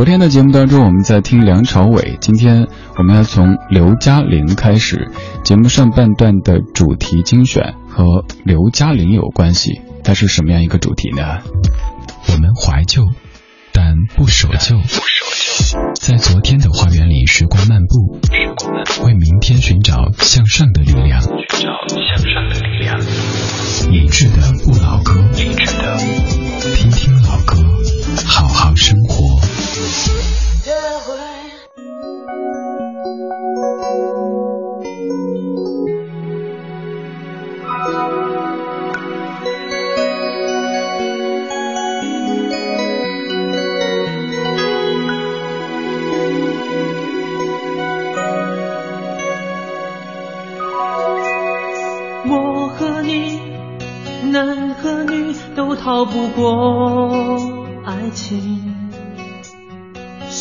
昨天的节目当中，我们在听梁朝伟，今天我们要从刘嘉玲开始。节目上半段的主题精选和刘嘉玲有关系，它是什么样一个主题呢？我们怀旧，但不守旧。在昨天的花园里，时光漫步，为明天寻找向上的力量。寻找向上的力量。理智的不老歌，理智的，听听老歌，好好生活。学会，我和你，男和女，都逃不过爱情。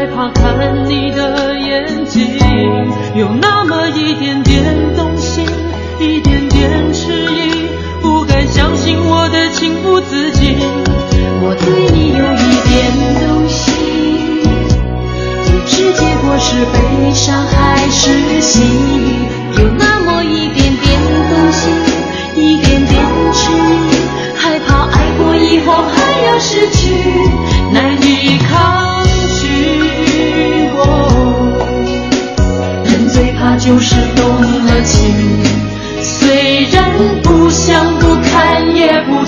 害怕看你的眼睛，有那么一点点动心，一点点迟疑，不敢相信我的情不自禁。我对你有一点动心，不知结果是悲伤还是喜，有那么一点点动心，一点点迟疑。害怕爱过以后还要失去，难以抗就是动了情，虽然不想不看也不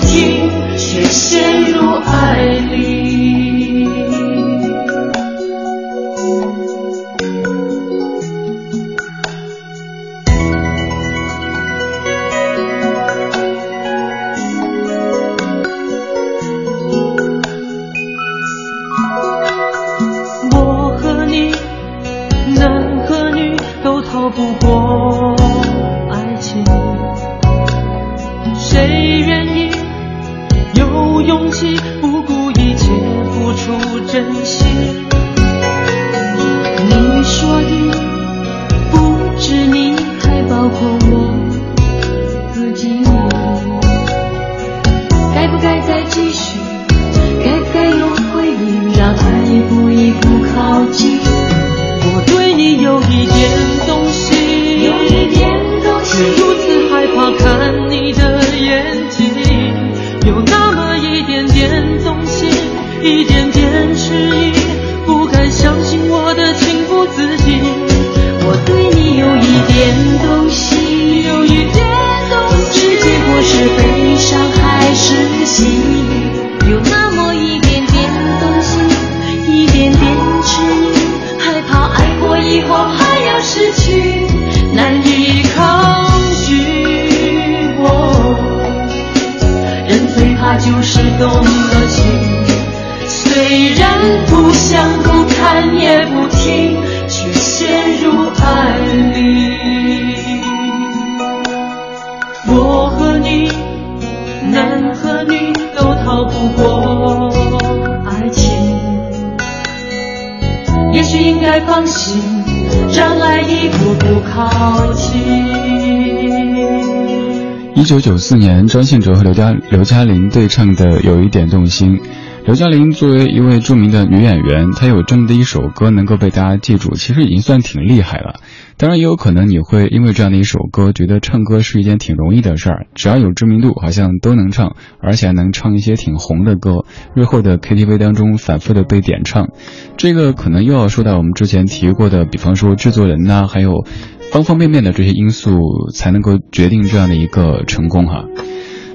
一九九四年，张信哲和刘嘉刘嘉玲对唱的《有一点动心》。刘嘉玲作为一位著名的女演员，她有这么的一首歌能够被大家记住，其实已经算挺厉害了。当然，也有可能你会因为这样的一首歌，觉得唱歌是一件挺容易的事儿，只要有知名度，好像都能唱，而且还能唱一些挺红的歌，日后的 KTV 当中反复的被点唱。这个可能又要说到我们之前提过的，比方说制作人呐，还有方方面面的这些因素，才能够决定这样的一个成功哈。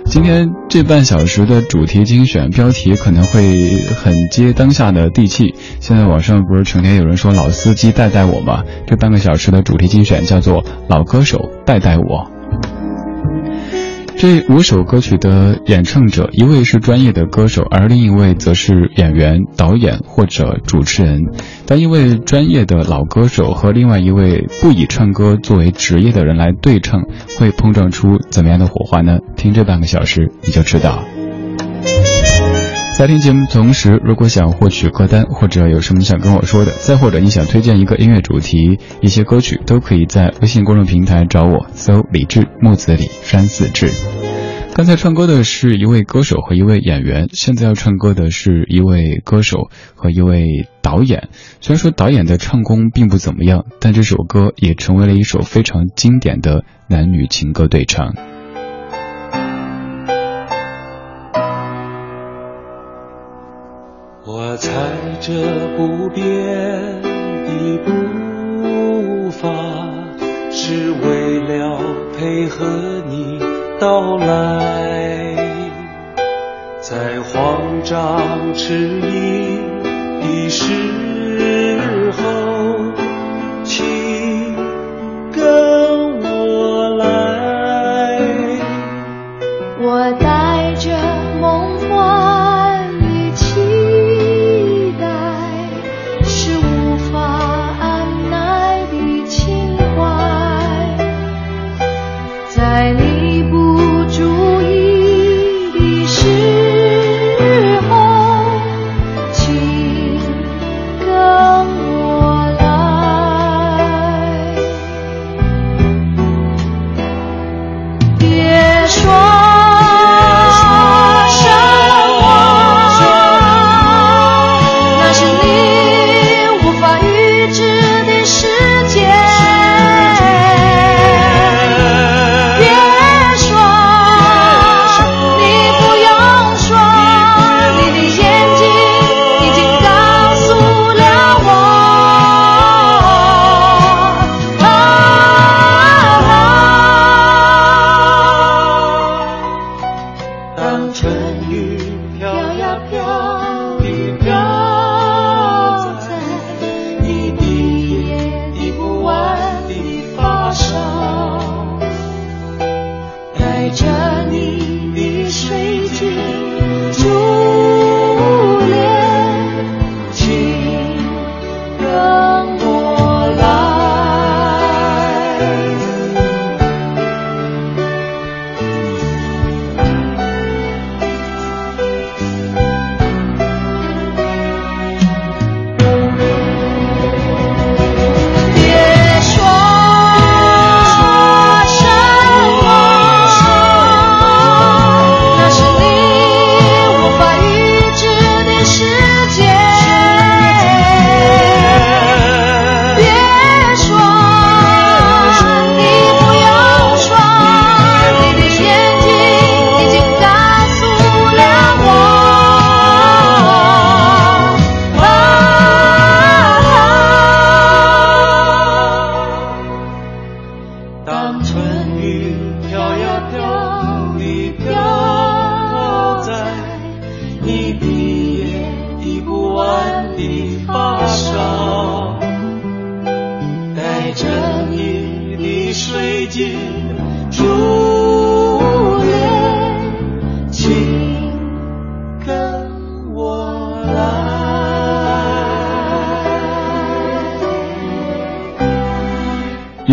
今天这半小时的主题精选标题可能会很接当下的地气。现在网上不是成天有人说老司机带带我吗？这半个小时的主题精选叫做老歌手带带我。这五首歌曲的演唱者，一位是专业的歌手，而另一位则是演员、导演或者主持人。但因为专业的老歌手和另外一位不以唱歌作为职业的人来对唱，会碰撞出怎么样的火花呢？听这半个小时，你就知道。在听节目同时，如果想获取歌单，或者有什么想跟我说的，再或者你想推荐一个音乐主题、一些歌曲，都可以在微信公众平台找我，搜“李志木子李山寺志”。刚才唱歌的是一位歌手和一位演员，现在要唱歌的是一位歌手和一位导演。虽然说导演的唱功并不怎么样，但这首歌也成为了一首非常经典的男女情歌对唱。踩着不变的步伐，是为了配合你到来。在慌张迟疑的时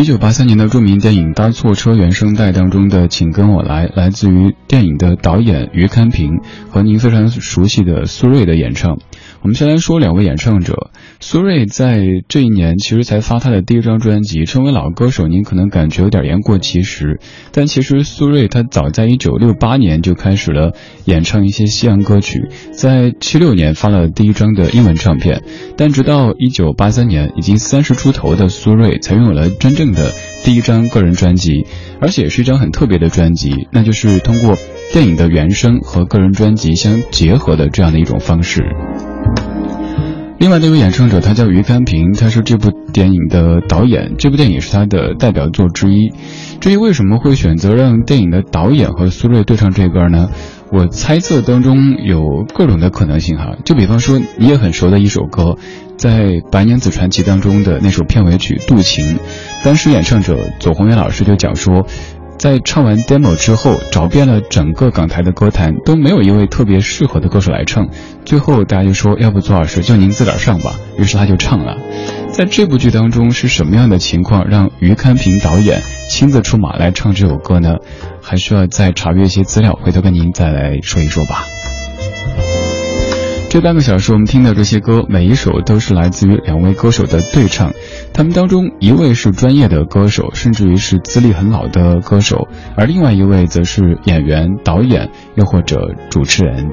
一九八三年的著名电影搭错车原声带当中的请跟我来来自于电影的导演于堪平和您非常熟悉的苏芮的演唱。我们先来说两位演唱者。苏芮在这一年其实才发他的第一张专辑，称为老歌手，您可能感觉有点言过其实。但其实苏芮他早在一九六八年就开始了演唱一些西洋歌曲，在七六年发了第一张的英文唱片。但直到一九八三年，已经三十出头的苏芮才拥有了真正的第一张个人专辑，而且是一张很特别的专辑，那就是通过电影的原声和个人专辑相结合的这样的一种方式。另外那位演唱者，他叫于甘平，他是这部电影的导演，这部电影是他的代表作之一。至于为什么会选择让电影的导演和苏芮对唱这歌呢？我猜测当中有各种的可能性哈。就比方说，你也很熟的一首歌，在《白娘子传奇》当中的那首片尾曲《渡情》，当时演唱者左宏元老师就讲说。在唱完 demo 之后，找遍了整个港台的歌坛，都没有一位特别适合的歌手来唱。最后大家就说，要不左老师就您自个儿上吧。于是他就唱了。在这部剧当中，是什么样的情况让于堪平导演亲自出马来唱这首歌呢？还需要再查阅一些资料，回头跟您再来说一说吧。这半个小时我们听到这些歌，每一首都是来自于两位歌手的对唱。他们当中一位是专业的歌手，甚至于是资历很老的歌手，而另外一位则是演员、导演，又或者主持人。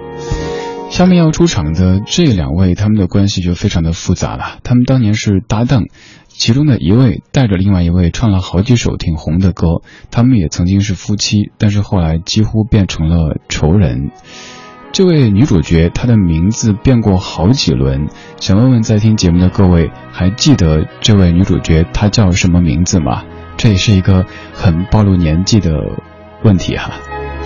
下面要出场的这两位，他们的关系就非常的复杂了。他们当年是搭档，其中的一位带着另外一位唱了好几首挺红的歌，他们也曾经是夫妻，但是后来几乎变成了仇人。这位女主角，她的名字变过好几轮，想问问在听节目的各位，还记得这位女主角她叫什么名字吗？这也是一个很暴露年纪的问题哈。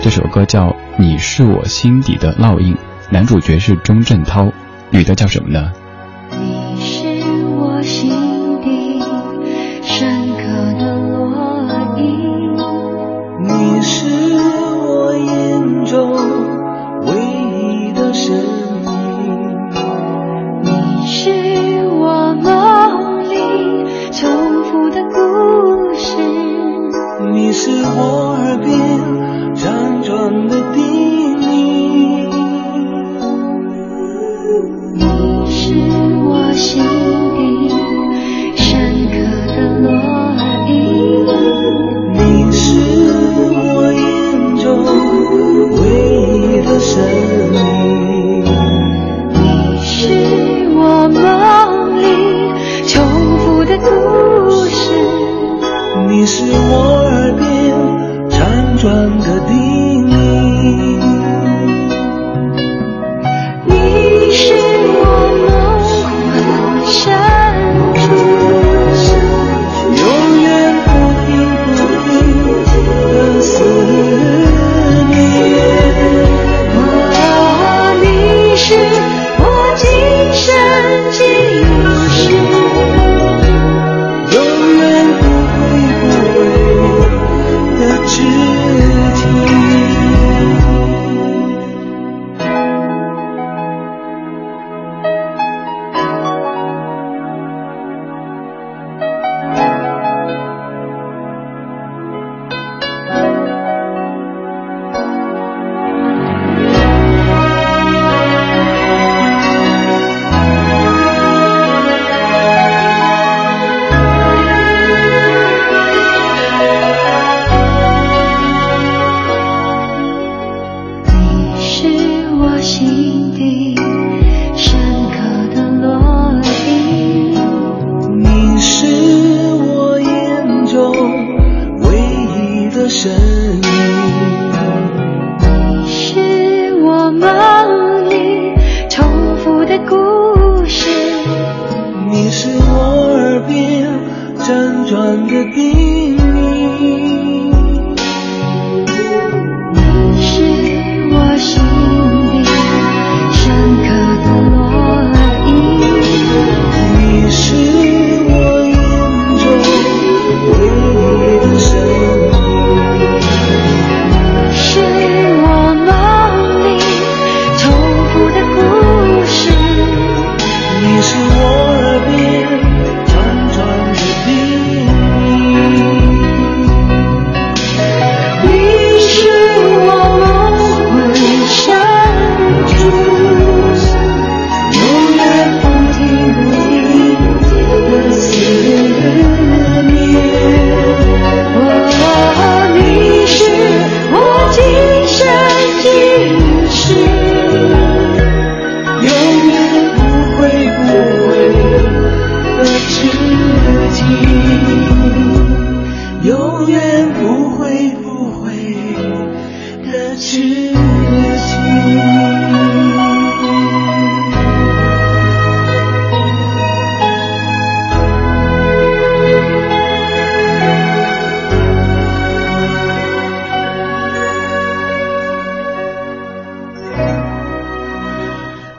这首歌叫《你是我心底的烙印》，男主角是钟镇涛，女的叫什么呢？你是我心底你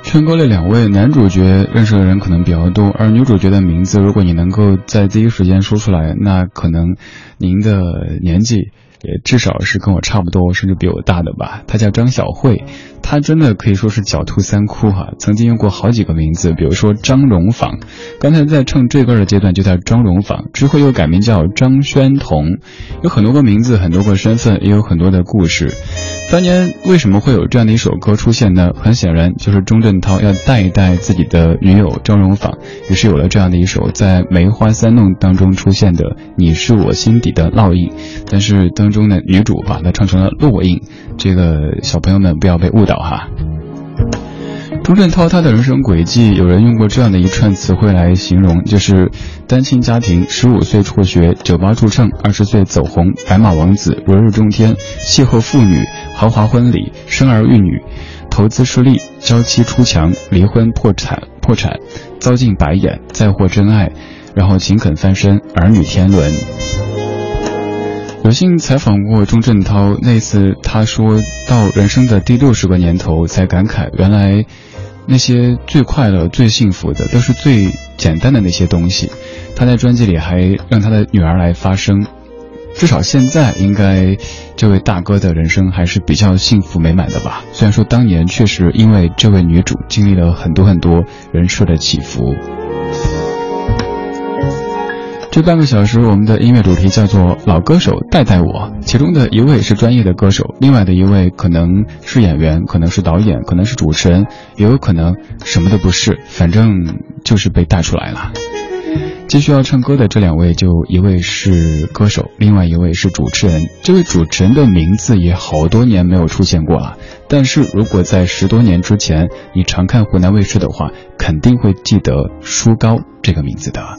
唱歌的两位男主角认识的人可能比较多，而女主角的名字，如果你能够在第一时间说出来，那可能您的年纪也至少是跟我差不多，甚至比我大的吧。她叫张小慧，她真的可以说是狡兔三窟哈，曾经用过好几个名字，比如说张荣坊，刚才在唱这歌的阶段就叫张荣坊，之后又改名叫张宣彤，有很多个名字，很多个身份，也有很多的故事。当年为什么会有这样的一首歌出现呢？很显然就是钟镇涛要带一带自己的女友张荣芳，于是有了这样的一首在《梅花三弄》当中出现的《你是我心底的烙印》，但是当中的女主把它唱成了落印，这个小朋友们不要被误导哈。钟镇涛他的人生轨迹，有人用过这样的一串词汇来形容，就是单亲家庭，十五岁辍学，酒吧驻唱，二十岁走红，白马王子，如日中天，邂逅妇女，豪华婚礼，生儿育女，投资失利，娇妻出墙，离婚破产，破产，遭尽白眼，再获真爱，然后勤恳翻身，儿女天伦。有幸采访过钟镇涛，那次他说到人生的第六十个年头，才感慨原来那些最快乐、最幸福的，都是最简单的那些东西。他在专辑里还让他的女儿来发声，至少现在应该这位大哥的人生还是比较幸福美满的吧。虽然说当年确实因为这位女主经历了很多很多人设的起伏。这半个小时，我们的音乐主题叫做“老歌手带带我”，其中的一位是专业的歌手，另外的一位可能是演员，可能是导演，可能是主持人，也有可能什么都不是，反正就是被带出来了。继续要唱歌的这两位，就一位是歌手，另外一位是主持人。这位主持人的名字也好多年没有出现过了，但是如果在十多年之前你常看湖南卫视的话，肯定会记得舒高这个名字的。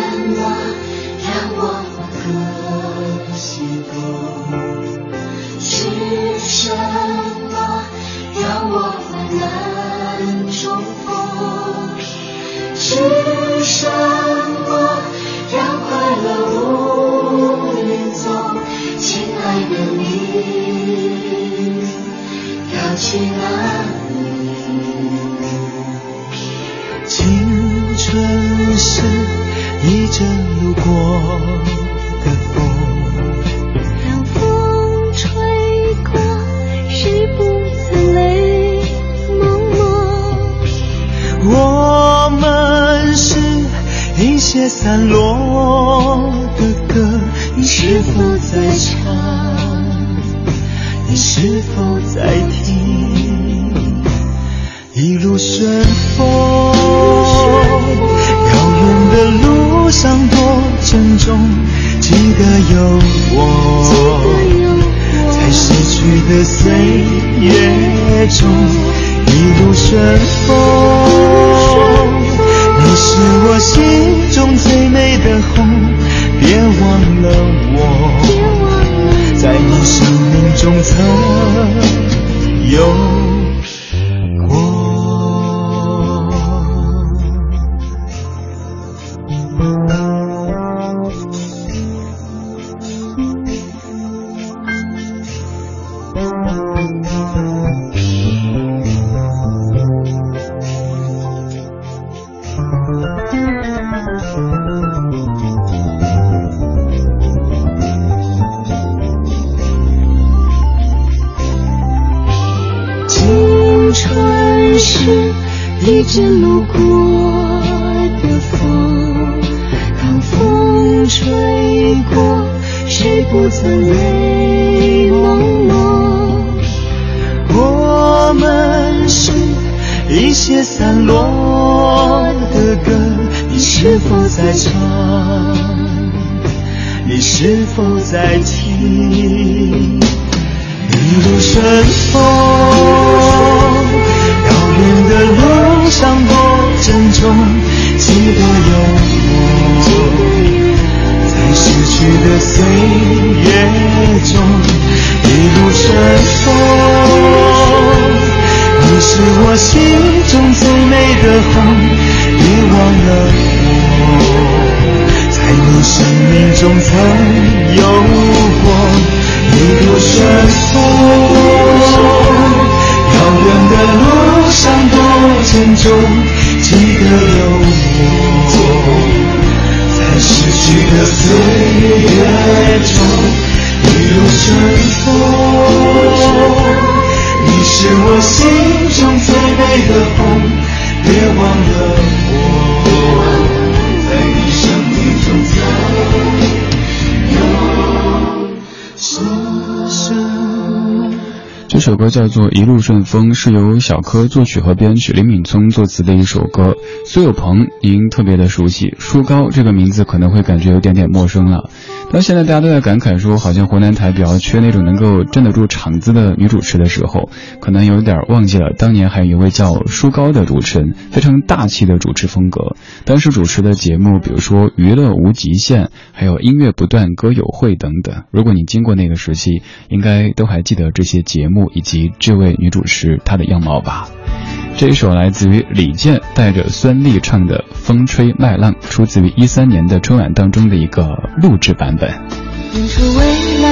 什么？让快乐无影踪亲爱的你跳起来散落的歌，你是否在唱？你是否在听？一路顺风，遥远的路上多珍重。记得有我在，逝去的岁月中一路顺风。你是我心中最美的红别忘了我在你生命中曾有谁不曾泪朦胧？我们是一些散落的歌，你是否在唱？你是否在听？一路顺风，遥远的路上多珍重，记得有我。逝去的岁月中，一路顺风，你是我心中最美的风。别忘了我，在你生命中曾有过，一路顺风，遥远的路上多珍重，记得有我。逝去的岁月中。一路顺风，你是我心中最美的红，别忘了我，这首歌叫做《一路顺风》，是由小柯作曲和编曲，林敏聪作词的一首歌。苏有朋，您特别的熟悉，舒高这个名字可能会感觉有点点陌生了。当现在大家都在感慨说，好像湖南台比较缺那种能够镇得住场子的女主持的时候，可能有点忘记了当年还有一位叫舒高的主持人，非常大气的主持风格。当时主持的节目，比如说《娱乐无极限》，还有《音乐不断歌友会》等等。如果你经过那个时期，应该都还记得这些节目以及这位女主持她的样貌吧。这一首来自于李健带着孙俪唱的《风吹麦浪》，出自于一三年的春晚当中的一个录制版本。远处蔚蓝